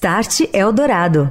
Start Eldorado.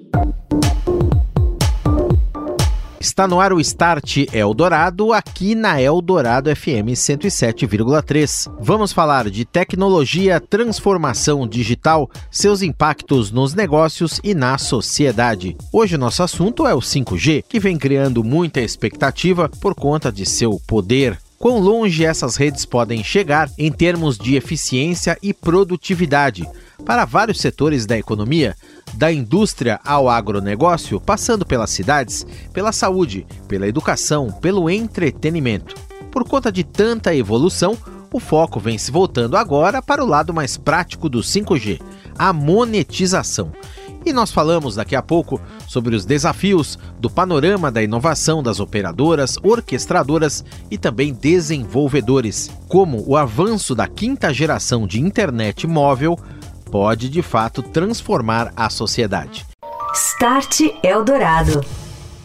Está no ar o Start Eldorado, aqui na Eldorado FM 107,3. Vamos falar de tecnologia, transformação digital, seus impactos nos negócios e na sociedade. Hoje nosso assunto é o 5G, que vem criando muita expectativa por conta de seu poder quão longe essas redes podem chegar em termos de eficiência e produtividade para vários setores da economia, da indústria ao agronegócio, passando pelas cidades, pela saúde, pela educação, pelo entretenimento. Por conta de tanta evolução, o foco vem se voltando agora para o lado mais prático do 5G, a monetização. E nós falamos daqui a pouco sobre os desafios do panorama da inovação das operadoras, orquestradoras e também desenvolvedores, como o avanço da quinta geração de internet móvel pode de fato transformar a sociedade. Start Eldorado.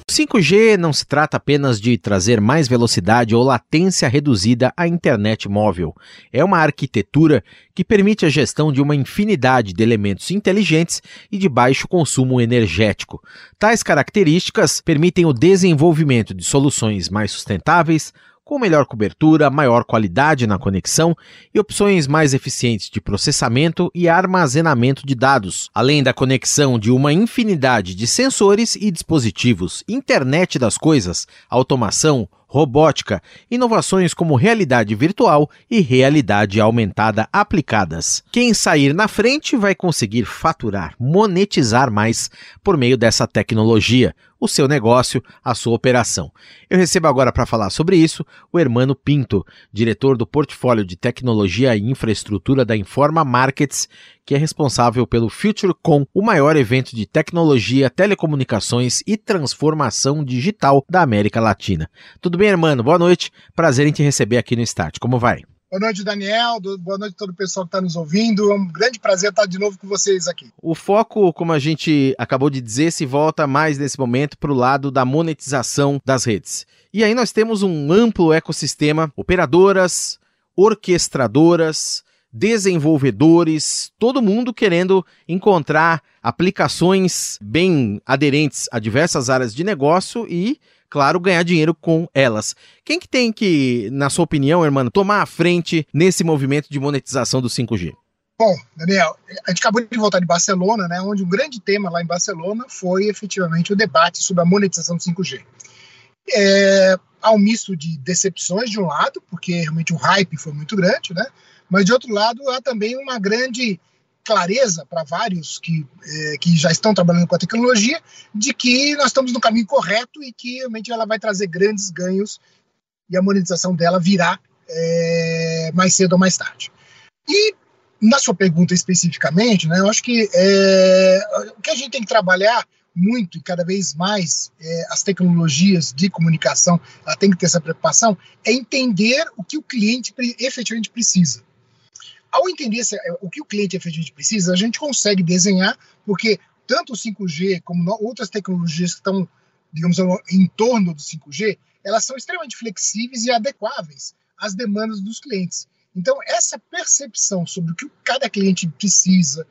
5G não se trata apenas de trazer mais velocidade ou latência reduzida à internet móvel. É uma arquitetura que permite a gestão de uma infinidade de elementos inteligentes e de baixo consumo energético. Tais características permitem o desenvolvimento de soluções mais sustentáveis, com melhor cobertura, maior qualidade na conexão e opções mais eficientes de processamento e armazenamento de dados, além da conexão de uma infinidade de sensores e dispositivos, internet das coisas, automação, robótica, inovações como realidade virtual e realidade aumentada aplicadas. Quem sair na frente vai conseguir faturar, monetizar mais por meio dessa tecnologia, o seu negócio, a sua operação. Eu recebo agora para falar sobre isso o Hermano Pinto, diretor do portfólio de tecnologia e infraestrutura da Informa Markets, que é responsável pelo FutureCon, o maior evento de tecnologia, telecomunicações e transformação digital da América Latina. Tudo bem, Hermano? Boa noite. Prazer em te receber aqui no Start. Como vai? Boa noite, Daniel. Boa noite a todo o pessoal que está nos ouvindo. É um grande prazer estar de novo com vocês aqui. O foco, como a gente acabou de dizer, se volta mais nesse momento para o lado da monetização das redes. E aí nós temos um amplo ecossistema, operadoras, orquestradoras, desenvolvedores, todo mundo querendo encontrar aplicações bem aderentes a diversas áreas de negócio e claro, ganhar dinheiro com elas. Quem que tem que, na sua opinião, irmão, tomar a frente nesse movimento de monetização do 5G? Bom, Daniel, a gente acabou de voltar de Barcelona, né, onde um grande tema lá em Barcelona foi efetivamente o debate sobre a monetização do 5G. É, há um misto de decepções de um lado, porque realmente o hype foi muito grande, né? Mas de outro lado há também uma grande clareza para vários que, eh, que já estão trabalhando com a tecnologia de que nós estamos no caminho correto e que realmente ela vai trazer grandes ganhos e a monetização dela virá eh, mais cedo ou mais tarde. E na sua pergunta especificamente, né, eu acho que eh, o que a gente tem que trabalhar muito e cada vez mais as tecnologias de comunicação, ela tem que ter essa preocupação, é entender o que o cliente efetivamente precisa. Ao entender o que o cliente efetivamente precisa, a gente consegue desenhar, porque tanto o 5G como outras tecnologias que estão, digamos, em torno do 5G, elas são extremamente flexíveis e adequáveis às demandas dos clientes. Então, essa percepção sobre o que cada cliente precisa,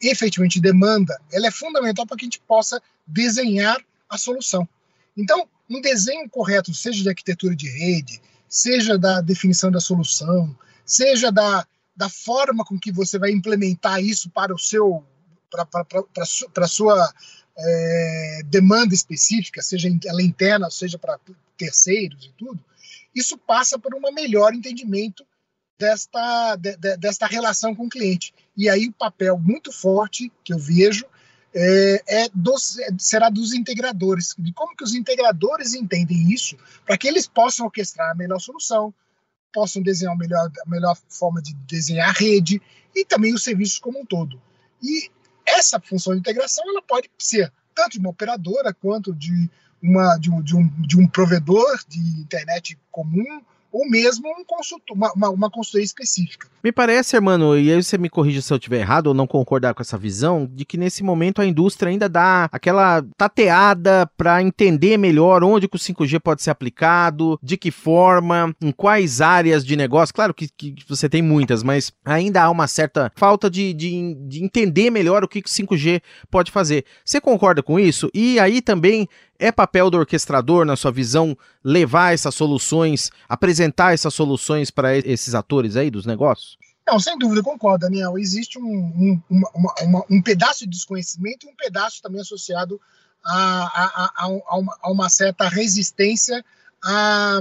efetivamente demanda, ela é fundamental para que a gente possa desenhar a solução. Então, um desenho correto, seja de arquitetura de rede, seja da definição da solução, seja da da forma com que você vai implementar isso para o seu para a sua é, demanda específica, seja ela interna, seja para terceiros e tudo, isso passa por um melhor entendimento desta, de, desta relação com o cliente. E aí o papel muito forte que eu vejo é, é dos, será dos integradores, de como que os integradores entendem isso, para que eles possam orquestrar a melhor solução, possam desenhar melhor, a melhor forma de desenhar a rede e também os serviços como um todo. E essa função de integração ela pode ser tanto de uma operadora quanto de, uma, de, um, de, um, de um provedor de internet comum ou mesmo um consultor, uma, uma, uma, consultoria específica. Me parece, mano, e aí você me corrige se eu estiver errado ou não concordar com essa visão, de que nesse momento a indústria ainda dá aquela tateada para entender melhor onde que o 5G pode ser aplicado, de que forma, em quais áreas de negócio. Claro que, que você tem muitas, mas ainda há uma certa falta de, de, de entender melhor o que, que o 5G pode fazer. Você concorda com isso? E aí também é papel do orquestrador, na sua visão, levar essas soluções, apresentar essas soluções para esses atores aí dos negócios? Não, sem dúvida, concordo, Daniel. Existe um, um, uma, uma, um pedaço de desconhecimento e um pedaço também associado a, a, a, a, uma, a uma certa resistência a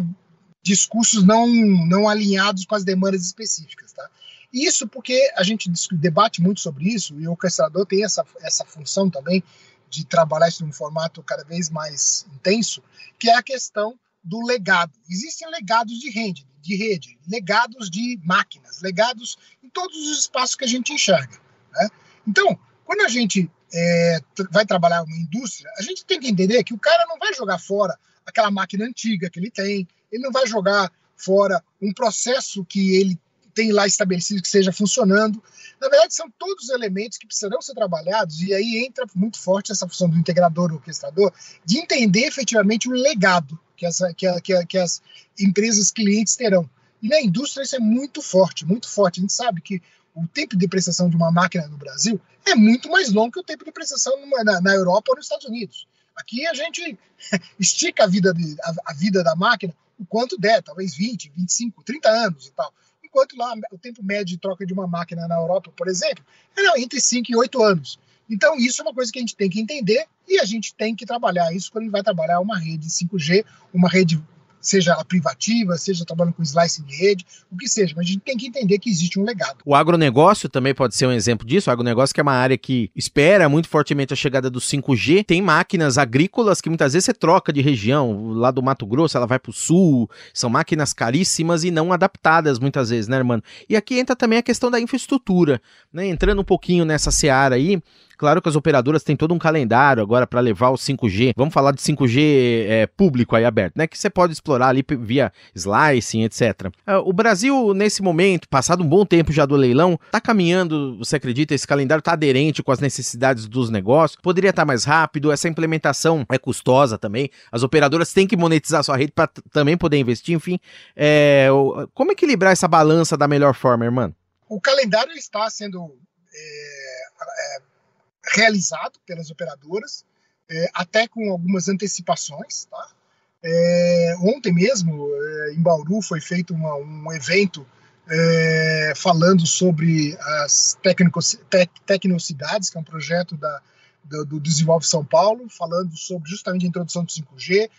discursos não, não alinhados com as demandas específicas. Tá? Isso porque a gente debate muito sobre isso e o orquestrador tem essa, essa função também de trabalhar isso num formato cada vez mais intenso, que é a questão do legado. Existem legados de rede, de rede, legados de máquinas, legados em todos os espaços que a gente enxerga. Né? Então, quando a gente é, vai trabalhar uma indústria, a gente tem que entender que o cara não vai jogar fora aquela máquina antiga que ele tem, ele não vai jogar fora um processo que ele tem lá estabelecido que esteja funcionando. Na verdade, são todos elementos que precisarão ser trabalhados, e aí entra muito forte essa função do integrador, do orquestrador, de entender efetivamente o legado que, essa, que, a, que, a, que as empresas clientes terão. E na indústria isso é muito forte, muito forte. A gente sabe que o tempo de prestação de uma máquina no Brasil é muito mais longo que o tempo de prestação na, na Europa ou nos Estados Unidos. Aqui a gente estica a vida, de, a, a vida da máquina o quanto der, talvez 20, 25, 30 anos e tal enquanto lá o tempo médio de troca de uma máquina na Europa, por exemplo, é entre 5 e 8 anos. Então, isso é uma coisa que a gente tem que entender e a gente tem que trabalhar isso quando a gente vai trabalhar uma rede 5G, uma rede seja ela privativa, seja trabalhando com slicing de rede, o que seja, mas a gente tem que entender que existe um legado. O agronegócio também pode ser um exemplo disso. O agronegócio que é uma área que espera muito fortemente a chegada do 5G, tem máquinas agrícolas que muitas vezes você troca de região, lá do Mato Grosso ela vai para o sul, são máquinas caríssimas e não adaptadas muitas vezes, né, irmão? E aqui entra também a questão da infraestrutura, né? Entrando um pouquinho nessa seara aí, Claro que as operadoras têm todo um calendário agora para levar o 5G. Vamos falar de 5G é, público aí aberto, né? Que você pode explorar ali via slicing, etc. Uh, o Brasil, nesse momento, passado um bom tempo já do leilão, está caminhando, você acredita, esse calendário está aderente com as necessidades dos negócios? Poderia estar tá mais rápido, essa implementação é custosa também. As operadoras têm que monetizar sua rede para também poder investir, enfim. É, como equilibrar essa balança da melhor forma, irmão? O calendário está sendo é realizado pelas operadoras, é, até com algumas antecipações. Tá? É, ontem mesmo, é, em Bauru, foi feito uma, um evento é, falando sobre as tec, tecnocidades, que é um projeto da, do, do Desenvolve São Paulo, falando sobre justamente a introdução do 5G,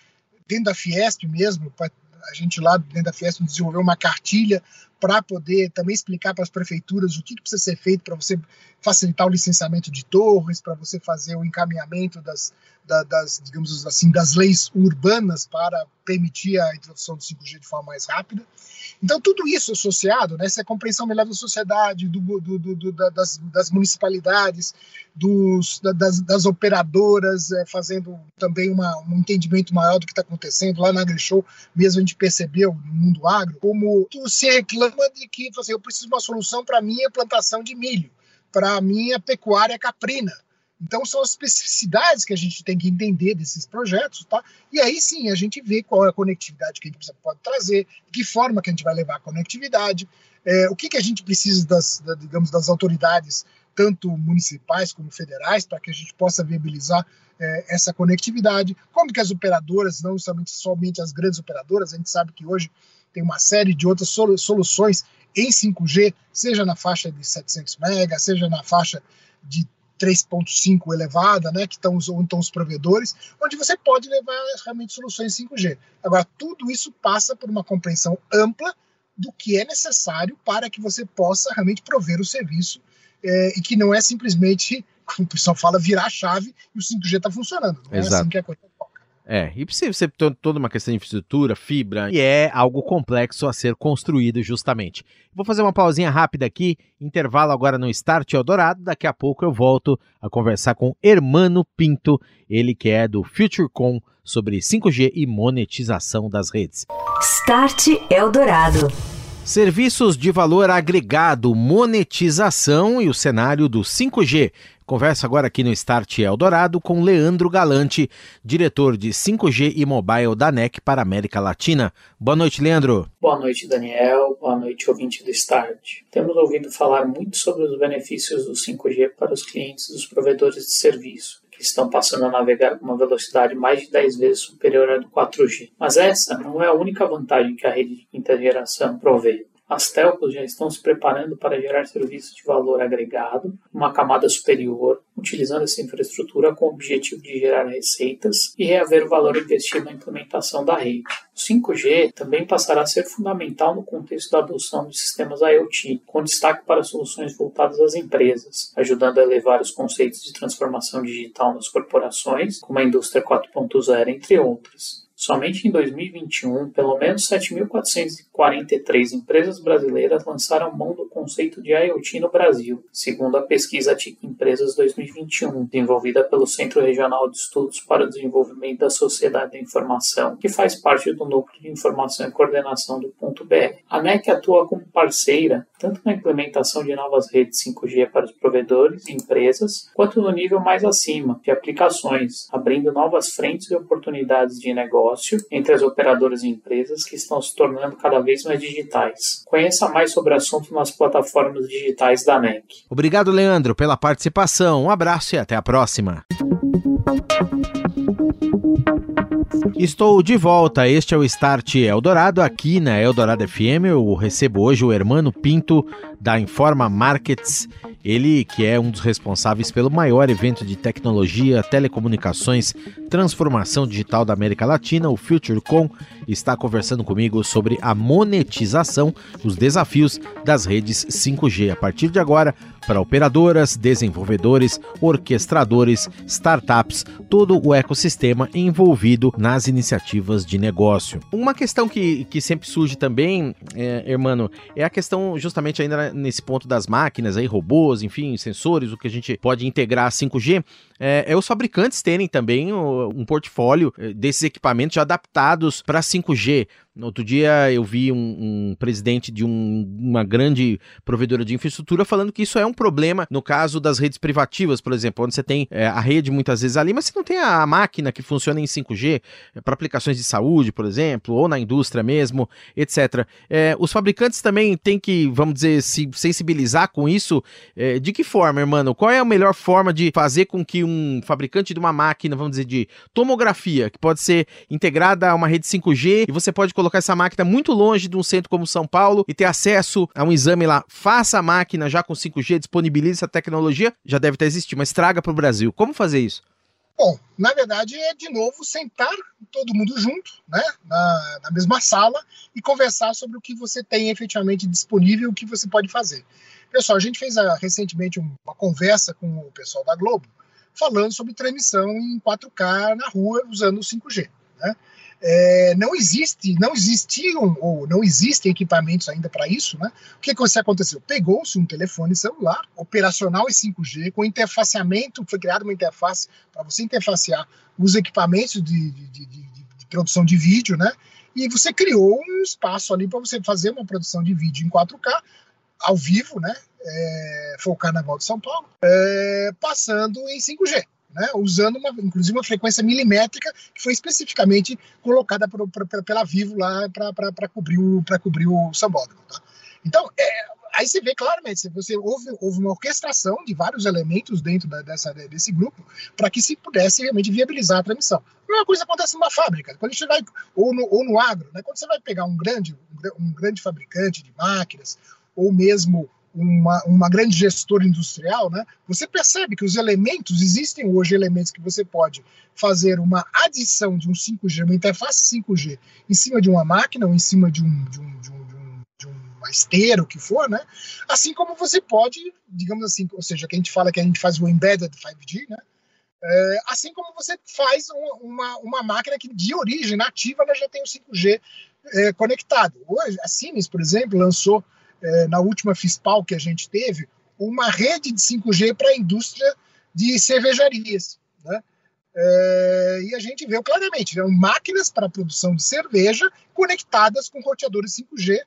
dentro da Fiesp mesmo, a gente lá dentro da Fiesp desenvolveu uma cartilha para poder também explicar para as prefeituras o que, que precisa ser feito para você facilitar o licenciamento de torres, para você fazer o encaminhamento das, da, das, digamos assim, das leis urbanas para permitir a introdução do 5G de forma mais rápida. Então, tudo isso associado, né, essa compreensão melhor da sociedade, do, do, do, das, das, municipalidades, dos, das, das, operadoras, é, fazendo também uma, um entendimento maior do que está acontecendo. Lá na AgriShow, mesmo a gente percebeu, no mundo agro, como se reclama de que assim, eu preciso de uma solução para a minha plantação de milho, para a minha pecuária caprina. Então são as especificidades que a gente tem que entender desses projetos, tá? E aí sim a gente vê qual é a conectividade que a gente pode trazer, de que forma que a gente vai levar a conectividade, é, o que, que a gente precisa das, da, digamos, das autoridades, tanto municipais como federais, para que a gente possa viabilizar é, essa conectividade, como que as operadoras, não somente, somente as grandes operadoras, a gente sabe que hoje tem uma série de outras soluções em 5G, seja na faixa de 700 MB, seja na faixa de 3.5 elevada, né, que estão os, os provedores, onde você pode levar realmente soluções 5G. Agora, tudo isso passa por uma compreensão ampla do que é necessário para que você possa realmente prover o serviço é, e que não é simplesmente, como o pessoal fala, virar a chave e o 5G está funcionando. Não Exato. é assim que a coisa. É, e precisa ser to- toda uma questão de infraestrutura, fibra, e é algo complexo a ser construído justamente. Vou fazer uma pausinha rápida aqui, intervalo agora no Start Eldorado, daqui a pouco eu volto a conversar com Hermano Pinto, ele que é do FutureCon, sobre 5G e monetização das redes. Start Eldorado. Serviços de valor agregado, monetização e o cenário do 5G. Conversa agora aqui no Start Eldorado com Leandro Galante, diretor de 5G e Mobile da NEC para a América Latina. Boa noite, Leandro. Boa noite, Daniel. Boa noite, ouvinte do Start. Temos ouvido falar muito sobre os benefícios do 5G para os clientes dos provedores de serviço, estão passando a navegar com uma velocidade mais de 10 vezes superior à do 4G. Mas essa não é a única vantagem que a rede de quinta geração provê. As telcos já estão se preparando para gerar serviços de valor agregado, uma camada superior, utilizando essa infraestrutura com o objetivo de gerar receitas e reaver o valor investido na implementação da rede. O 5G também passará a ser fundamental no contexto da adoção de sistemas IoT, com destaque para soluções voltadas às empresas, ajudando a elevar os conceitos de transformação digital nas corporações, como a indústria 4.0, entre outras. Somente em 2021, pelo menos 7.443 empresas brasileiras lançaram mão do conceito de IoT no Brasil, segundo a pesquisa TIC Empresas 2021, desenvolvida pelo Centro Regional de Estudos para o Desenvolvimento da Sociedade da Informação, que faz parte do Núcleo de Informação e Coordenação do Ponto BR. A NEC atua como parceira tanto na implementação de novas redes 5G para os provedores e empresas, quanto no nível mais acima, de aplicações, abrindo novas frentes e oportunidades de negócio entre as operadoras e empresas que estão se tornando cada vez mais digitais. Conheça mais sobre o assunto nas plataformas digitais da NEC. Obrigado, Leandro, pela participação. Um abraço e até a próxima. Estou de volta. Este é o Start Eldorado aqui na Eldorado FM. Eu recebo hoje o Hermano Pinto da Informa Markets. Ele que é um dos responsáveis pelo maior evento de tecnologia, telecomunicações, transformação digital da América Latina, o FutureCon, está conversando comigo sobre a monetização, os desafios das redes 5G. A partir de agora, para operadoras, desenvolvedores, orquestradores, startups, todo o ecossistema envolvido nas iniciativas de negócio. Uma questão que, que sempre surge também, é, hermano, é a questão justamente ainda nesse ponto das máquinas, aí, robôs, enfim, sensores, o que a gente pode integrar a 5G, é, é os fabricantes terem também um portfólio desses equipamentos já adaptados para 5G. Outro dia eu vi um, um presidente de um, uma grande provedora de infraestrutura falando que isso é um problema no caso das redes privativas, por exemplo, onde você tem é, a rede muitas vezes ali, mas você não tem a máquina que funciona em 5G é, para aplicações de saúde, por exemplo, ou na indústria mesmo, etc. É, os fabricantes também têm que, vamos dizer, se sensibilizar com isso. De que forma, irmão? Qual é a melhor forma de fazer com que um fabricante de uma máquina, vamos dizer, de tomografia, que pode ser integrada a uma rede 5G e você pode colocar essa máquina muito longe de um centro como São Paulo e ter acesso a um exame lá. Faça a máquina já com 5G, disponibilize essa tecnologia, já deve estar existindo, mas traga para o Brasil. Como fazer isso? Bom, na verdade é de novo sentar todo mundo junto, né, na, na mesma sala e conversar sobre o que você tem efetivamente disponível, o que você pode fazer. Pessoal, a gente fez a, recentemente uma conversa com o pessoal da Globo falando sobre transmissão em 4K na rua usando o 5G. Né? É, não existe, não existiam ou não existem equipamentos ainda para isso, né? O que, que aconteceu? Pegou-se um telefone celular operacional em 5G com interfaceamento, foi criada uma interface para você interfacear os equipamentos de, de, de, de, produção de vídeo, né? E você criou um espaço ali para você fazer uma produção de vídeo em 4K ao vivo, né? É, foi o Carnaval de São Paulo, é, passando em 5G né, usando uma, inclusive uma frequência milimétrica que foi especificamente colocada pela Vivo lá para cobrir, o, cobrir o sambódromo. Tá? Então, é, aí você vê claramente, você houve, houve uma orquestração de vários elementos dentro da, dessa, desse grupo para que se pudesse realmente viabilizar a transmissão. A mesma coisa acontece numa fábrica, quando gente vai, ou no, ou no agro, né, quando você vai pegar um grande, um grande fabricante de máquinas, ou mesmo uma, uma grande gestora industrial, né, você percebe que os elementos, existem hoje elementos que você pode fazer uma adição de um 5G, uma interface 5G, em cima de uma máquina ou em cima de um, de um, de um, um, uma esteira, o que for, né? Assim como você pode, digamos assim, ou seja, que a gente fala que a gente faz o embedded 5G, né? É, assim como você faz uma, uma máquina que de origem nativa ela já tem o 5G é, conectado. Hoje, a Siemens, por exemplo, lançou é, na última FISPAL que a gente teve uma rede de 5G para a indústria de cervejarias. Né? É, e a gente viu claramente, eram máquinas para produção de cerveja conectadas com roteadores 5G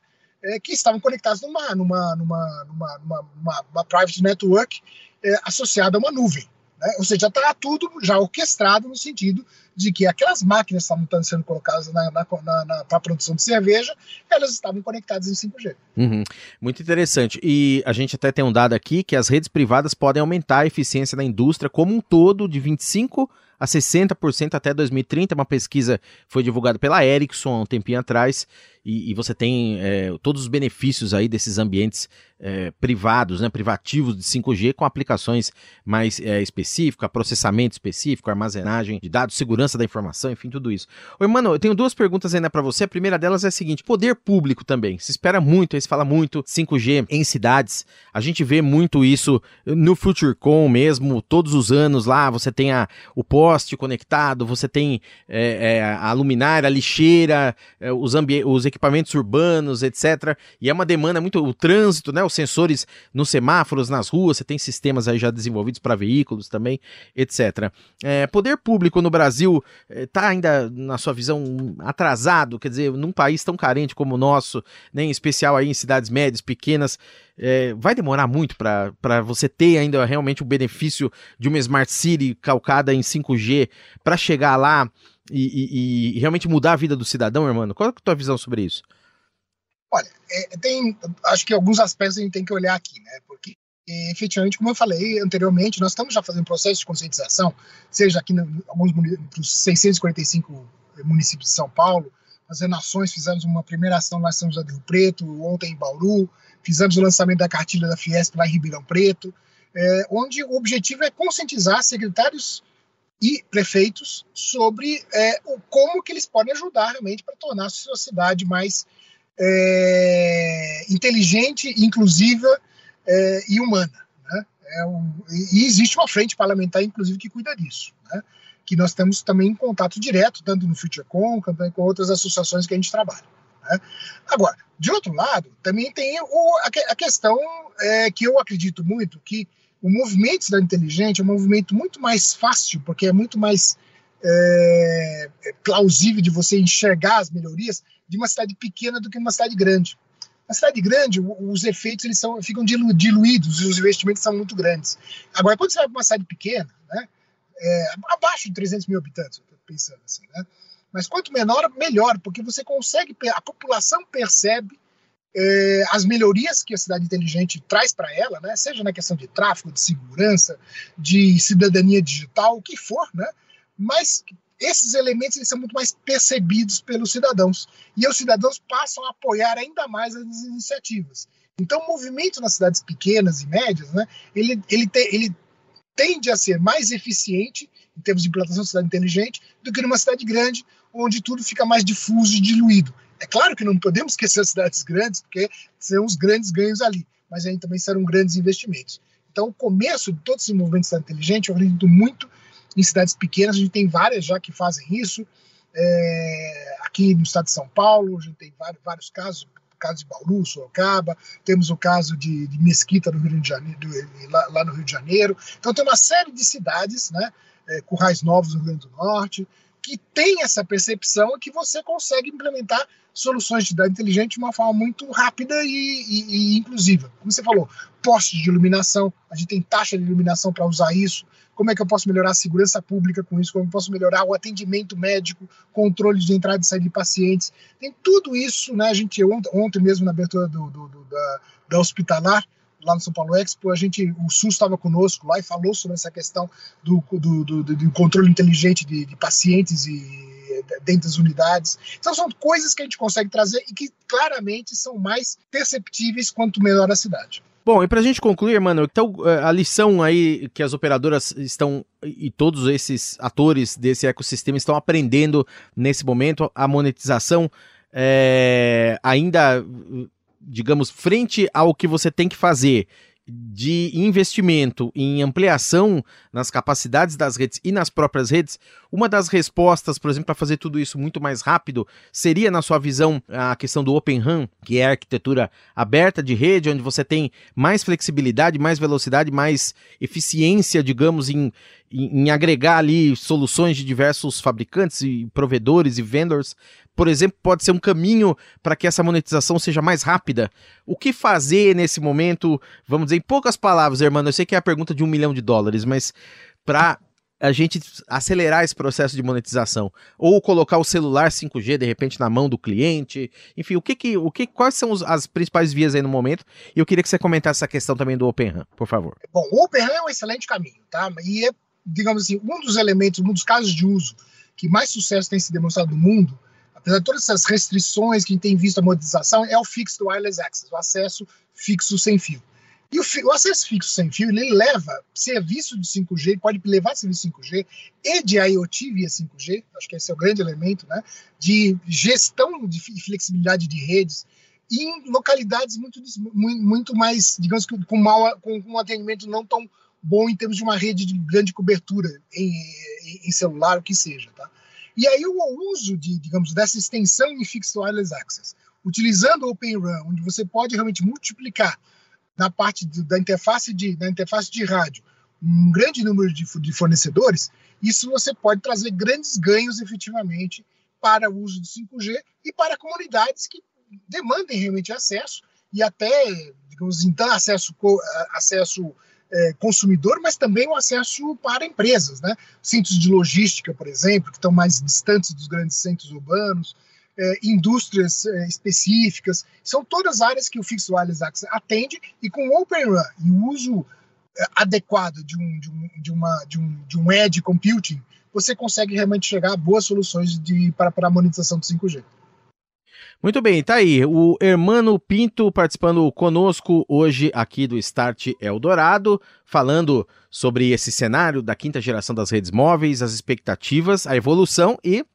é, que estavam conectados numa, numa, numa, numa, numa, uma private network é, associada a uma nuvem. Né? Ou seja, está tudo já orquestrado no sentido de que aquelas máquinas que estavam sendo colocadas na, na, na, para a produção de cerveja, elas estavam conectadas em 5G. Uhum. Muito interessante. E a gente até tem um dado aqui que as redes privadas podem aumentar a eficiência da indústria como um todo de 25 a 60% até 2030. Uma pesquisa foi divulgada pela Ericsson há um tempinho atrás e, e você tem é, todos os benefícios aí desses ambientes é, privados, né, privativos de 5G com aplicações mais é, específicas, processamento específico, armazenagem de dados, segurança da informação, enfim, tudo isso. Oi, mano, eu tenho duas perguntas ainda para você. A primeira delas é a seguinte: poder público também. Se espera muito, se fala muito 5G em cidades. A gente vê muito isso no FutureCon mesmo, todos os anos lá. Você tem a, o poste conectado, você tem é, é, a luminária, a lixeira, é, os, os equipamentos urbanos, etc. E é uma demanda muito. O trânsito, né? Os sensores nos semáforos, nas ruas, você tem sistemas aí já desenvolvidos para veículos também, etc. É, poder público no Brasil está é, ainda, na sua visão, atrasado, quer dizer, num país tão carente como o nosso, né, em especial aí em cidades médias, pequenas, é, vai demorar muito para você ter ainda realmente o benefício de uma Smart City calcada em 5G para chegar lá e, e, e, realmente mudar a vida do cidadão, irmão? Qual é a tua visão sobre isso? Olha, é, tem, acho que alguns aspectos a gente tem que olhar aqui, né? Porque efetivamente, como eu falei anteriormente, nós estamos já fazendo processo de conscientização, seja aqui em alguns dos 645 municípios de São Paulo, as renações, fizemos uma primeira ação lá em São José do Rio Preto, ontem em Bauru, fizemos o lançamento da cartilha da Fiesp lá em Ribeirão Preto, é, onde o objetivo é conscientizar secretários e prefeitos sobre é, o, como que eles podem ajudar realmente para tornar a sua cidade mais é, inteligente, inclusiva é, e humana. Né? É um, e existe uma frente parlamentar, inclusive, que cuida disso. Né? Que nós temos também em contato direto, tanto no FutureCon, também com outras associações que a gente trabalha. Né? Agora, de outro lado, também tem o, a, a, questão é, que eu acredito muito que o movimento cidade inteligente é um movimento muito mais fácil, porque é muito mais é, é, plausível de você enxergar as melhorias de uma cidade pequena do que uma cidade grande. Na cidade grande, os efeitos eles são, ficam dilu, diluídos e os investimentos são muito grandes. Agora, quando você vai para uma cidade pequena, né, é, abaixo de 300 mil habitantes, pensando assim, né, mas quanto menor, melhor, porque você consegue, a população percebe é, as melhorias que a cidade inteligente traz para ela, né, seja na questão de tráfego, de segurança, de cidadania digital, o que for, né, mas esses elementos eles são muito mais percebidos pelos cidadãos. E os cidadãos passam a apoiar ainda mais as iniciativas. Então, o movimento nas cidades pequenas e médias, né, ele, ele, te, ele tende a ser mais eficiente em termos de implantação de cidade inteligente do que numa cidade grande, onde tudo fica mais difuso e diluído. É claro que não podemos esquecer as cidades grandes, porque são os grandes ganhos ali, mas aí também serão grandes investimentos. Então, o começo de todo esse movimento de cidade inteligente, eu acredito muito em cidades pequenas, a gente tem várias já que fazem isso. É, aqui no estado de São Paulo, a gente tem vários, vários casos, o caso de Bauru, Sorocaba, temos o caso de, de Mesquita no Rio de Janeiro, lá, lá, no Rio de Janeiro. Então tem uma série de cidades, né, é, Currais Novos no Rio Grande do Norte, que tem essa percepção que você consegue implementar soluções de cidade inteligente de uma forma muito rápida e, e, e inclusiva. Como você falou, postes de iluminação, a gente tem taxa de iluminação para usar isso. Como é que eu posso melhorar a segurança pública com isso? Como eu posso melhorar o atendimento médico, controle de entrada e saída de pacientes? Tem tudo isso, né? A gente ontem, ontem mesmo na abertura do, do, do da, da hospitalar, lá no São Paulo Expo, a gente, o SUS estava conosco lá e falou sobre essa questão do, do, do, do controle inteligente de, de, pacientes e dentro das unidades. Então são coisas que a gente consegue trazer e que claramente são mais perceptíveis quanto melhor a cidade. Bom, e para a gente concluir, mano, então eh, a lição aí que as operadoras estão e todos esses atores desse ecossistema estão aprendendo nesse momento, a monetização é, ainda digamos, frente ao que você tem que fazer de investimento em ampliação nas capacidades das redes e nas próprias redes, uma das respostas, por exemplo, para fazer tudo isso muito mais rápido, seria, na sua visão, a questão do Open RAN, que é a arquitetura aberta de rede, onde você tem mais flexibilidade, mais velocidade, mais eficiência, digamos, em, em, em agregar ali soluções de diversos fabricantes e provedores e vendors por exemplo, pode ser um caminho para que essa monetização seja mais rápida? O que fazer nesse momento? Vamos dizer em poucas palavras, irmão. Eu sei que é a pergunta de um milhão de dólares, mas para a gente acelerar esse processo de monetização ou colocar o celular 5G de repente na mão do cliente, enfim, o que que, o que quais são os, as principais vias aí no momento? E eu queria que você comentasse essa questão também do Open RAN, por favor. Bom, o Open RAN é um excelente caminho, tá? E é, digamos assim, um dos elementos, um dos casos de uso que mais sucesso tem se demonstrado no mundo apesar de todas essas restrições que a gente tem visto a monetização, é o Fixed Wireless Access, o acesso fixo sem fio. E o, o, acesso fixo sem fio, ele leva serviço de 5G, pode levar serviço 5G e de IoT via 5G, acho que esse é o grande elemento, né, de gestão de flexibilidade de redes em localidades muito, muito mais, digamos que com, mal, com um atendimento não tão bom em termos de uma rede de grande cobertura em, em celular, o que seja, tá? E aí o uso de, digamos, dessa extensão em Fixed Wireless Access, utilizando o Open RAN, onde você pode realmente multiplicar na parte de, da interface de da interface de rádio um grande número de, de fornecedores, isso você pode trazer grandes ganhos efetivamente para o uso do 5G e para comunidades que demandem realmente acesso e até, digamos, então acesso acesso é, consumidor, mas também o acesso para empresas, né? Centros de logística, por exemplo, que estão mais distantes dos grandes centros urbanos, é, indústrias é, específicas, são todas áreas que o Fixed Wireless Access atende e com o Open RAN e o uso é, adequado de um, de, um, de, uma, de, um, de um edge computing, você consegue realmente chegar a boas soluções para, para a monetização do 5G. Muito bem, tá aí. O Hermano Pinto participando conosco hoje aqui do Start Eldorado, falando sobre esse cenário da quinta geração das redes móveis, as expectativas, a evolução e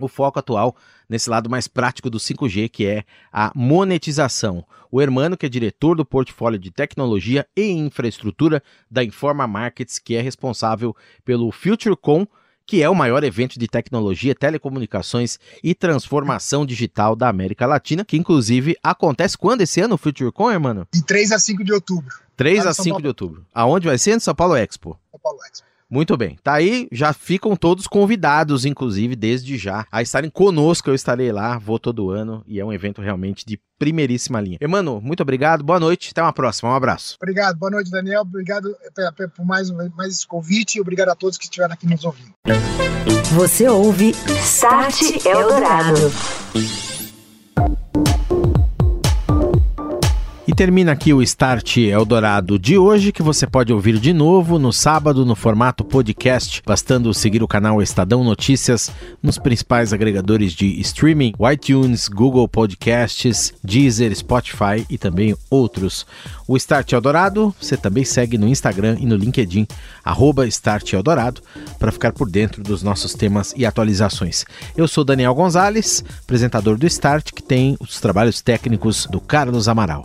o foco atual nesse lado mais prático do 5G, que é a monetização. O Hermano, que é diretor do portfólio de tecnologia e infraestrutura da Informa Markets, que é responsável pelo FutureCom, que é o maior evento de tecnologia, telecomunicações e transformação digital da América Latina, que inclusive acontece quando esse ano o FutureCon, mano? De 3 a 5 de outubro. 3 a 5 Paulo. de outubro. Aonde vai ser? No São Paulo Expo. São Paulo Expo. Muito bem. Tá aí, já ficam todos convidados, inclusive, desde já, a estarem conosco. Eu estarei lá, vou todo ano e é um evento realmente de primeiríssima linha. Emano, muito obrigado, boa noite, até uma próxima, um abraço. Obrigado, boa noite, Daniel. Obrigado por mais, mais esse convite e obrigado a todos que estiveram aqui nos ouvindo. Você ouve Start Eldorado. E termina aqui o Start Eldorado de hoje, que você pode ouvir de novo no sábado no formato podcast, bastando seguir o canal Estadão Notícias nos principais agregadores de streaming, iTunes, Google Podcasts, Deezer, Spotify e também outros. O Start Eldorado você também segue no Instagram e no LinkedIn, Start Eldorado, para ficar por dentro dos nossos temas e atualizações. Eu sou Daniel Gonzalez, apresentador do Start, que tem os trabalhos técnicos do Carlos Amaral.